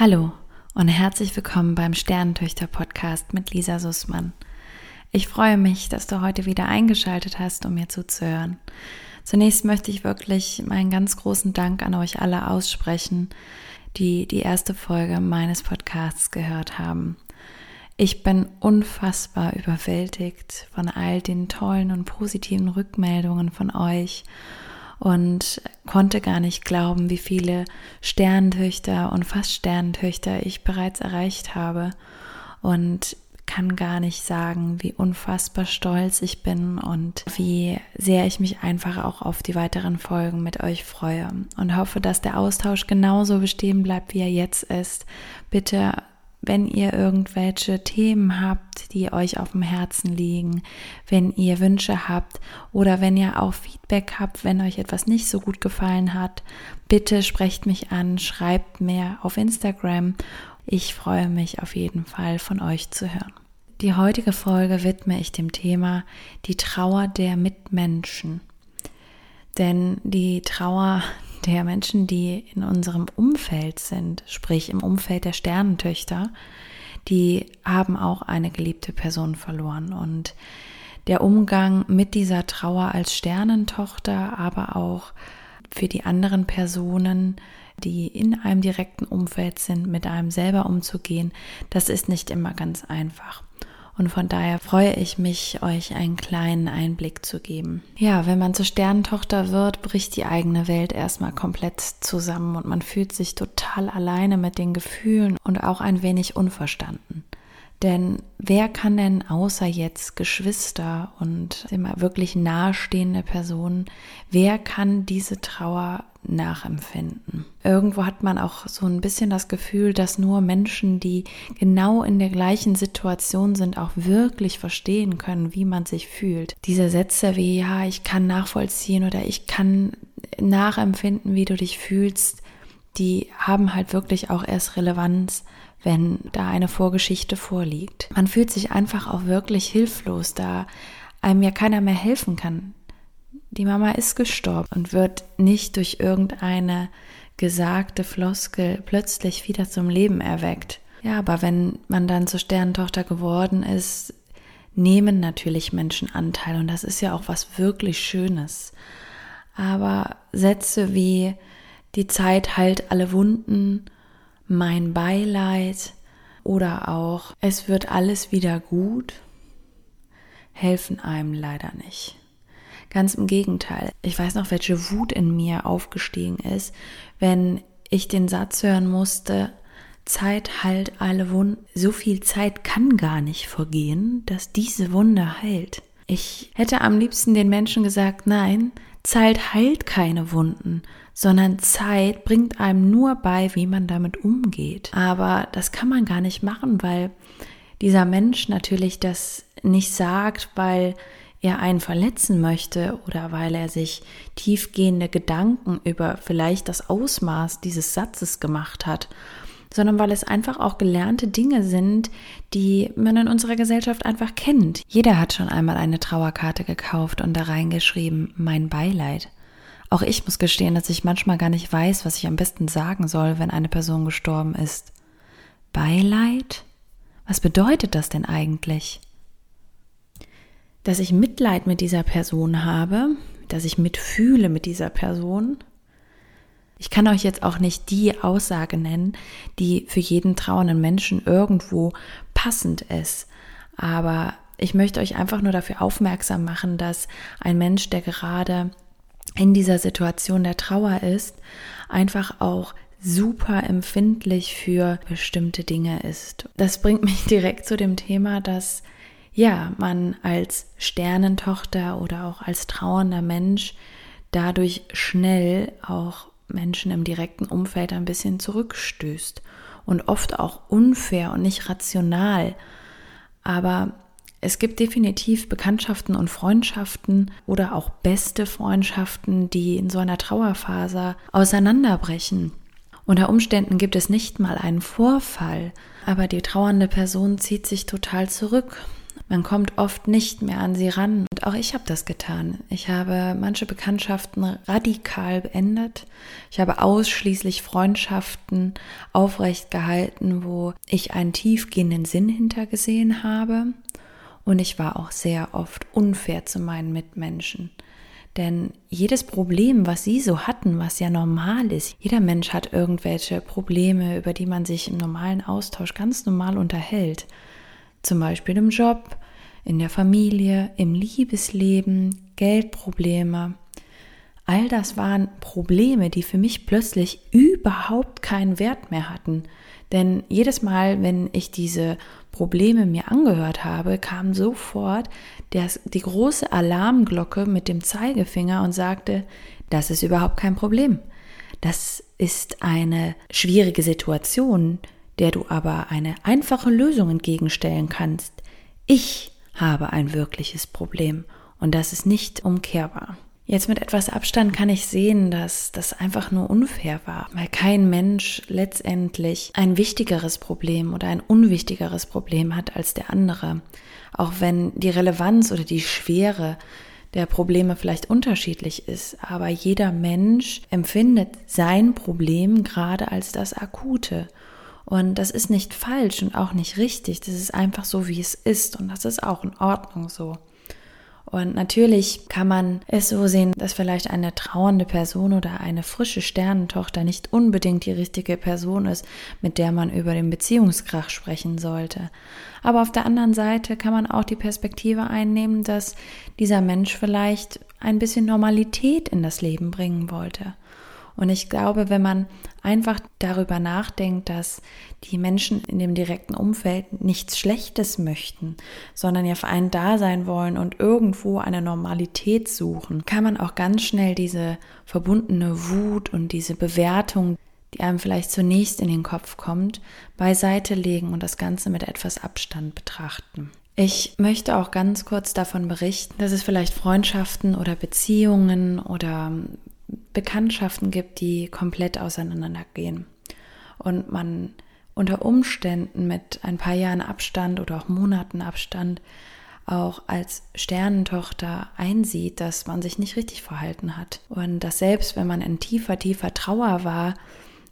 Hallo und herzlich willkommen beim Sternentöchter-Podcast mit Lisa Sussmann. Ich freue mich, dass du heute wieder eingeschaltet hast, um mir zuzuhören. Zunächst möchte ich wirklich meinen ganz großen Dank an euch alle aussprechen, die die erste Folge meines Podcasts gehört haben. Ich bin unfassbar überwältigt von all den tollen und positiven Rückmeldungen von euch und konnte gar nicht glauben, wie viele Sternentöchter und fast Sternentöchter ich bereits erreicht habe und kann gar nicht sagen, wie unfassbar stolz ich bin und wie sehr ich mich einfach auch auf die weiteren Folgen mit euch freue und hoffe, dass der Austausch genauso bestehen bleibt, wie er jetzt ist. Bitte wenn ihr irgendwelche Themen habt, die euch auf dem Herzen liegen, wenn ihr Wünsche habt oder wenn ihr auch Feedback habt, wenn euch etwas nicht so gut gefallen hat, bitte sprecht mich an, schreibt mir auf Instagram. Ich freue mich auf jeden Fall von euch zu hören. Die heutige Folge widme ich dem Thema die Trauer der Mitmenschen. Denn die Trauer der Menschen, die in unserem Umfeld sind, sprich im Umfeld der Sternentöchter, die haben auch eine geliebte Person verloren. Und der Umgang mit dieser Trauer als Sternentochter, aber auch für die anderen Personen, die in einem direkten Umfeld sind, mit einem selber umzugehen, das ist nicht immer ganz einfach. Und von daher freue ich mich, euch einen kleinen Einblick zu geben. Ja, wenn man zur Sternentochter wird, bricht die eigene Welt erstmal komplett zusammen und man fühlt sich total alleine mit den Gefühlen und auch ein wenig unverstanden. Denn wer kann denn außer jetzt Geschwister und immer wirklich nahestehende Personen, wer kann diese Trauer nachempfinden? Irgendwo hat man auch so ein bisschen das Gefühl, dass nur Menschen, die genau in der gleichen Situation sind, auch wirklich verstehen können, wie man sich fühlt. Diese Sätze wie, ja, ich kann nachvollziehen oder ich kann nachempfinden, wie du dich fühlst, die haben halt wirklich auch erst Relevanz, wenn da eine Vorgeschichte vorliegt. Man fühlt sich einfach auch wirklich hilflos, da einem ja keiner mehr helfen kann. Die Mama ist gestorben und wird nicht durch irgendeine gesagte Floskel plötzlich wieder zum Leben erweckt. Ja, aber wenn man dann zur Sternentochter geworden ist, nehmen natürlich Menschen Anteil und das ist ja auch was wirklich Schönes. Aber Sätze wie die Zeit heilt alle Wunden mein Beileid oder auch es wird alles wieder gut, helfen einem leider nicht. Ganz im Gegenteil. Ich weiß noch, welche Wut in mir aufgestiegen ist, wenn ich den Satz hören musste, Zeit heilt alle Wunden. So viel Zeit kann gar nicht vergehen, dass diese Wunde heilt. Ich hätte am liebsten den Menschen gesagt, nein, Zeit heilt keine Wunden, sondern Zeit bringt einem nur bei, wie man damit umgeht. Aber das kann man gar nicht machen, weil dieser Mensch natürlich das nicht sagt, weil er einen verletzen möchte oder weil er sich tiefgehende Gedanken über vielleicht das Ausmaß dieses Satzes gemacht hat, sondern weil es einfach auch gelernte Dinge sind, die man in unserer Gesellschaft einfach kennt. Jeder hat schon einmal eine Trauerkarte gekauft und da reingeschrieben, mein Beileid. Auch ich muss gestehen, dass ich manchmal gar nicht weiß, was ich am besten sagen soll, wenn eine Person gestorben ist. Beileid? Was bedeutet das denn eigentlich? Dass ich Mitleid mit dieser Person habe, dass ich mitfühle mit dieser Person. Ich kann euch jetzt auch nicht die Aussage nennen, die für jeden trauernden Menschen irgendwo passend ist. Aber ich möchte euch einfach nur dafür aufmerksam machen, dass ein Mensch, der gerade in dieser Situation der Trauer ist, einfach auch super empfindlich für bestimmte Dinge ist. Das bringt mich direkt zu dem Thema, dass ja, man als Sternentochter oder auch als trauernder Mensch dadurch schnell auch Menschen im direkten Umfeld ein bisschen zurückstößt und oft auch unfair und nicht rational. Aber es gibt definitiv Bekanntschaften und Freundschaften oder auch beste Freundschaften, die in so einer Trauerphase auseinanderbrechen. Unter Umständen gibt es nicht mal einen Vorfall, aber die trauernde Person zieht sich total zurück Man kommt oft nicht mehr an sie ran. Und auch ich habe das getan. Ich habe manche Bekanntschaften radikal beendet. Ich habe ausschließlich Freundschaften aufrecht gehalten, wo ich einen tiefgehenden Sinn hintergesehen habe. Und ich war auch sehr oft unfair zu meinen Mitmenschen. Denn jedes Problem, was sie so hatten, was ja normal ist, jeder Mensch hat irgendwelche Probleme, über die man sich im normalen Austausch ganz normal unterhält. Zum Beispiel im Job, in der Familie, im Liebesleben, Geldprobleme. All das waren Probleme, die für mich plötzlich überhaupt keinen Wert mehr hatten. Denn jedes Mal, wenn ich diese Probleme mir angehört habe, kam sofort der, die große Alarmglocke mit dem Zeigefinger und sagte, das ist überhaupt kein Problem. Das ist eine schwierige Situation, der du aber eine einfache Lösung entgegenstellen kannst. Ich habe ein wirkliches Problem und das ist nicht umkehrbar. Jetzt mit etwas Abstand kann ich sehen, dass das einfach nur unfair war, weil kein Mensch letztendlich ein wichtigeres Problem oder ein unwichtigeres Problem hat als der andere. Auch wenn die Relevanz oder die Schwere der Probleme vielleicht unterschiedlich ist, aber jeder Mensch empfindet sein Problem gerade als das Akute. Und das ist nicht falsch und auch nicht richtig. Das ist einfach so, wie es ist. Und das ist auch in Ordnung so. Und natürlich kann man es so sehen, dass vielleicht eine trauernde Person oder eine frische Sternentochter nicht unbedingt die richtige Person ist, mit der man über den Beziehungskrach sprechen sollte. Aber auf der anderen Seite kann man auch die Perspektive einnehmen, dass dieser Mensch vielleicht ein bisschen Normalität in das Leben bringen wollte. Und ich glaube, wenn man einfach darüber nachdenkt, dass die Menschen in dem direkten Umfeld nichts Schlechtes möchten, sondern ja für einen da sein wollen und irgendwo eine Normalität suchen, kann man auch ganz schnell diese verbundene Wut und diese Bewertung, die einem vielleicht zunächst in den Kopf kommt, beiseite legen und das Ganze mit etwas Abstand betrachten. Ich möchte auch ganz kurz davon berichten, dass es vielleicht Freundschaften oder Beziehungen oder Bekanntschaften gibt, die komplett auseinandergehen. Und man unter Umständen mit ein paar Jahren Abstand oder auch Monaten Abstand auch als Sternentochter einsieht, dass man sich nicht richtig verhalten hat. Und dass selbst wenn man in tiefer, tiefer Trauer war,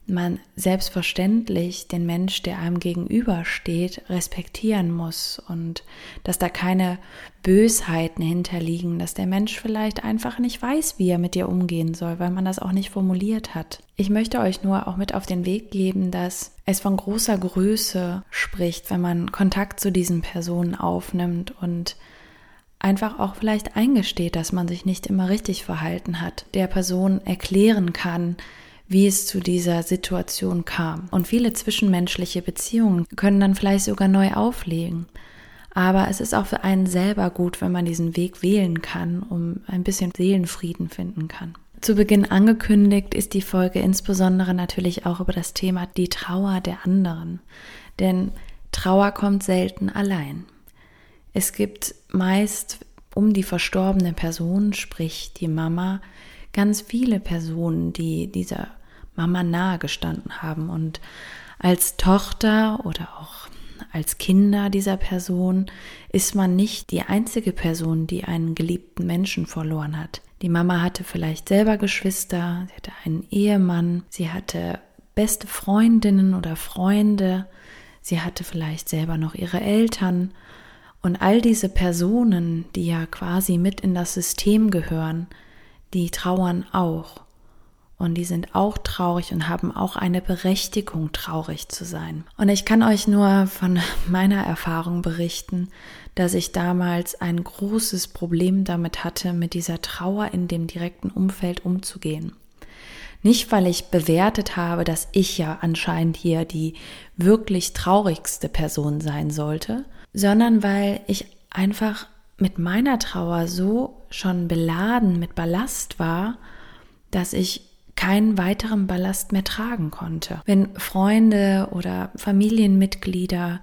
man selbstverständlich den Mensch, der einem gegenübersteht, respektieren muss und dass da keine Bösheiten hinterliegen, dass der Mensch vielleicht einfach nicht weiß, wie er mit dir umgehen soll, weil man das auch nicht formuliert hat. Ich möchte euch nur auch mit auf den Weg geben, dass es von großer Größe spricht, wenn man Kontakt zu diesen Personen aufnimmt und einfach auch vielleicht eingesteht, dass man sich nicht immer richtig verhalten hat, der Person erklären kann, wie es zu dieser Situation kam. Und viele zwischenmenschliche Beziehungen können dann vielleicht sogar neu auflegen. Aber es ist auch für einen selber gut, wenn man diesen Weg wählen kann, um ein bisschen Seelenfrieden finden kann. Zu Beginn angekündigt ist die Folge insbesondere natürlich auch über das Thema die Trauer der anderen. Denn Trauer kommt selten allein. Es gibt meist um die verstorbene Person, sprich die Mama, ganz viele Personen, die dieser Mama nahe gestanden haben. Und als Tochter oder auch als Kinder dieser Person ist man nicht die einzige Person, die einen geliebten Menschen verloren hat. Die Mama hatte vielleicht selber Geschwister, sie hatte einen Ehemann, sie hatte beste Freundinnen oder Freunde, sie hatte vielleicht selber noch ihre Eltern. Und all diese Personen, die ja quasi mit in das System gehören, die trauern auch. Und die sind auch traurig und haben auch eine Berechtigung, traurig zu sein. Und ich kann euch nur von meiner Erfahrung berichten, dass ich damals ein großes Problem damit hatte, mit dieser Trauer in dem direkten Umfeld umzugehen. Nicht, weil ich bewertet habe, dass ich ja anscheinend hier die wirklich traurigste Person sein sollte, sondern weil ich einfach mit meiner Trauer so schon beladen mit Ballast war, dass ich keinen weiteren Ballast mehr tragen konnte. Wenn Freunde oder Familienmitglieder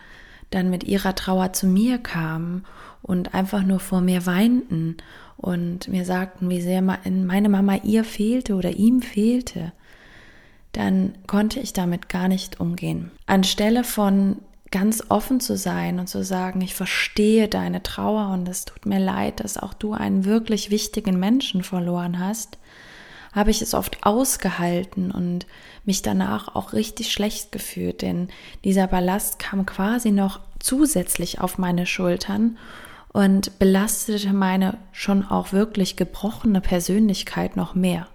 dann mit ihrer Trauer zu mir kamen und einfach nur vor mir weinten und mir sagten, wie sehr meine Mama ihr fehlte oder ihm fehlte, dann konnte ich damit gar nicht umgehen. Anstelle von ganz offen zu sein und zu sagen, ich verstehe deine Trauer und es tut mir leid, dass auch du einen wirklich wichtigen Menschen verloren hast, habe ich es oft ausgehalten und mich danach auch richtig schlecht gefühlt, denn dieser Ballast kam quasi noch zusätzlich auf meine Schultern und belastete meine schon auch wirklich gebrochene Persönlichkeit noch mehr.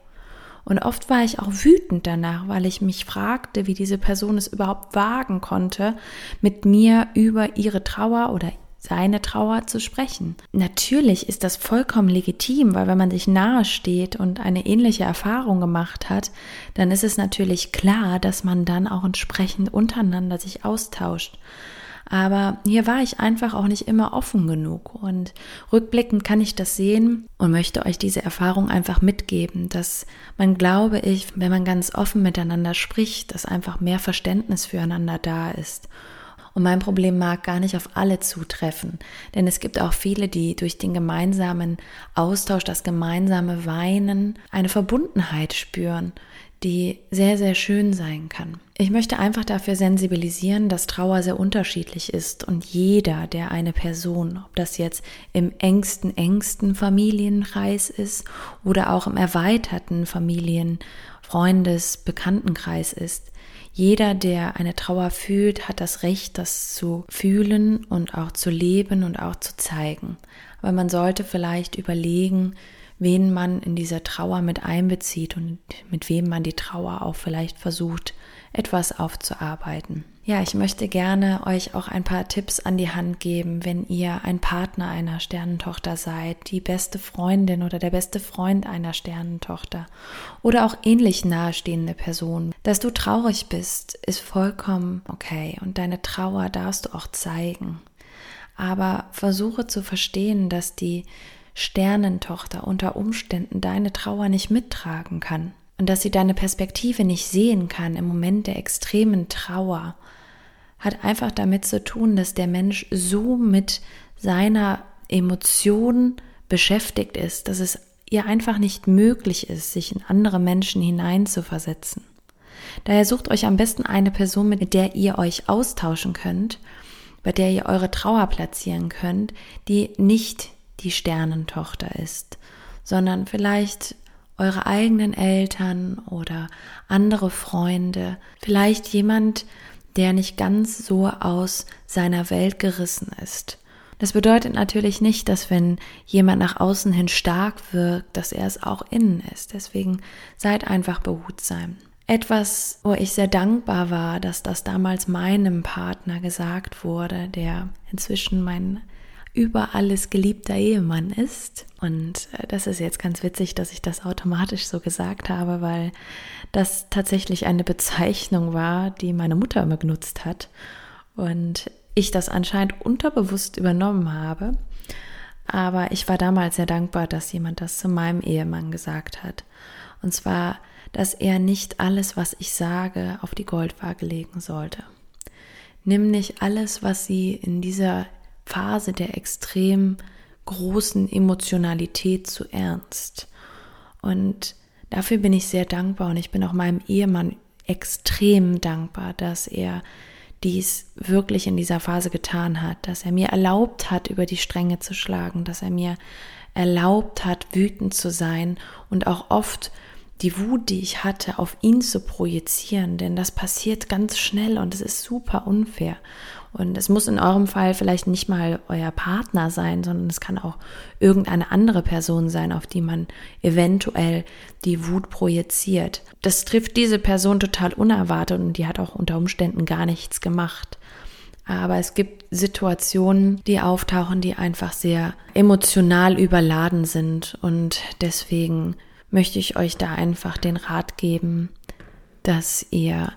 Und oft war ich auch wütend danach, weil ich mich fragte, wie diese Person es überhaupt wagen konnte, mit mir über ihre Trauer oder seine Trauer zu sprechen. Natürlich ist das vollkommen legitim, weil wenn man sich nahe steht und eine ähnliche Erfahrung gemacht hat, dann ist es natürlich klar, dass man dann auch entsprechend untereinander sich austauscht. Aber hier war ich einfach auch nicht immer offen genug. Und rückblickend kann ich das sehen und möchte euch diese Erfahrung einfach mitgeben, dass man, glaube ich, wenn man ganz offen miteinander spricht, dass einfach mehr Verständnis füreinander da ist. Und mein Problem mag gar nicht auf alle zutreffen, denn es gibt auch viele, die durch den gemeinsamen Austausch, das gemeinsame Weinen eine Verbundenheit spüren, die sehr, sehr schön sein kann. Ich möchte einfach dafür sensibilisieren, dass Trauer sehr unterschiedlich ist und jeder, der eine Person, ob das jetzt im engsten, engsten Familienkreis ist oder auch im erweiterten Familien-, Freundes-, Bekanntenkreis ist, jeder, der eine Trauer fühlt, hat das Recht, das zu fühlen und auch zu leben und auch zu zeigen. Aber man sollte vielleicht überlegen, wen man in dieser Trauer mit einbezieht und mit wem man die Trauer auch vielleicht versucht, etwas aufzuarbeiten. Ja, ich möchte gerne euch auch ein paar Tipps an die Hand geben, wenn ihr ein Partner einer Sternentochter seid, die beste Freundin oder der beste Freund einer Sternentochter oder auch ähnlich nahestehende Person. Dass du traurig bist, ist vollkommen okay und deine Trauer darfst du auch zeigen. Aber versuche zu verstehen, dass die Sternentochter unter Umständen deine Trauer nicht mittragen kann und dass sie deine Perspektive nicht sehen kann im Moment der extremen Trauer hat einfach damit zu tun, dass der Mensch so mit seiner Emotion beschäftigt ist, dass es ihr einfach nicht möglich ist, sich in andere Menschen hineinzuversetzen. Daher sucht euch am besten eine Person, mit der ihr euch austauschen könnt, bei der ihr eure Trauer platzieren könnt, die nicht die Sternentochter ist, sondern vielleicht eure eigenen Eltern oder andere Freunde, vielleicht jemand, der nicht ganz so aus seiner Welt gerissen ist. Das bedeutet natürlich nicht, dass wenn jemand nach außen hin stark wirkt, dass er es auch innen ist. Deswegen seid einfach behutsam. Etwas, wo ich sehr dankbar war, dass das damals meinem Partner gesagt wurde, der inzwischen mein über alles geliebter Ehemann ist. Und äh, das ist jetzt ganz witzig, dass ich das automatisch so gesagt habe, weil das tatsächlich eine Bezeichnung war, die meine Mutter immer genutzt hat. Und ich das anscheinend unterbewusst übernommen habe. Aber ich war damals sehr dankbar, dass jemand das zu meinem Ehemann gesagt hat. Und zwar, dass er nicht alles, was ich sage, auf die Goldwaage legen sollte. Nimm nicht alles, was sie in dieser Phase der extrem großen Emotionalität zu ernst. Und dafür bin ich sehr dankbar und ich bin auch meinem Ehemann extrem dankbar, dass er dies wirklich in dieser Phase getan hat, dass er mir erlaubt hat, über die Stränge zu schlagen, dass er mir erlaubt hat, wütend zu sein und auch oft die Wut, die ich hatte, auf ihn zu projizieren, denn das passiert ganz schnell und es ist super unfair. Und es muss in eurem Fall vielleicht nicht mal euer Partner sein, sondern es kann auch irgendeine andere Person sein, auf die man eventuell die Wut projiziert. Das trifft diese Person total unerwartet und die hat auch unter Umständen gar nichts gemacht. Aber es gibt Situationen, die auftauchen, die einfach sehr emotional überladen sind und deswegen möchte ich euch da einfach den Rat geben, dass ihr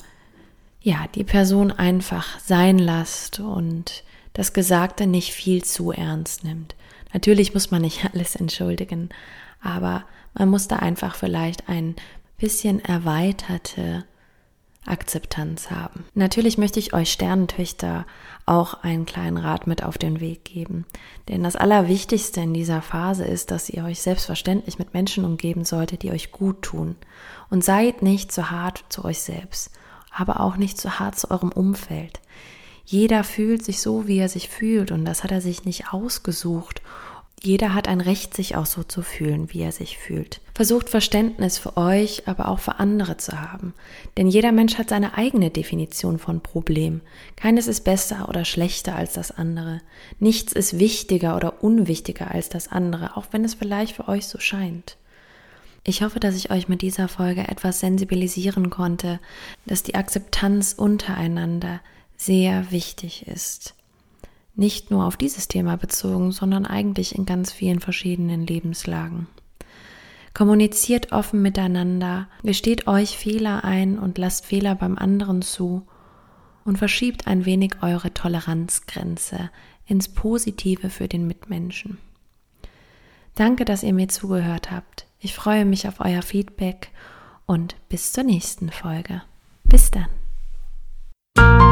ja die Person einfach sein lasst und das Gesagte nicht viel zu ernst nimmt. Natürlich muss man nicht alles entschuldigen, aber man muss da einfach vielleicht ein bisschen erweiterte Akzeptanz haben. Natürlich möchte ich euch Sternentöchter auch einen kleinen Rat mit auf den Weg geben. Denn das Allerwichtigste in dieser Phase ist, dass ihr euch selbstverständlich mit Menschen umgeben solltet, die euch gut tun. Und seid nicht zu hart zu euch selbst, aber auch nicht zu hart zu eurem Umfeld. Jeder fühlt sich so, wie er sich fühlt und das hat er sich nicht ausgesucht jeder hat ein Recht, sich auch so zu fühlen, wie er sich fühlt. Versucht Verständnis für euch, aber auch für andere zu haben. Denn jeder Mensch hat seine eigene Definition von Problem. Keines ist besser oder schlechter als das andere. Nichts ist wichtiger oder unwichtiger als das andere, auch wenn es vielleicht für euch so scheint. Ich hoffe, dass ich euch mit dieser Folge etwas sensibilisieren konnte, dass die Akzeptanz untereinander sehr wichtig ist nicht nur auf dieses Thema bezogen, sondern eigentlich in ganz vielen verschiedenen Lebenslagen. Kommuniziert offen miteinander, gesteht euch Fehler ein und lasst Fehler beim anderen zu und verschiebt ein wenig eure Toleranzgrenze ins Positive für den Mitmenschen. Danke, dass ihr mir zugehört habt. Ich freue mich auf euer Feedback und bis zur nächsten Folge. Bis dann.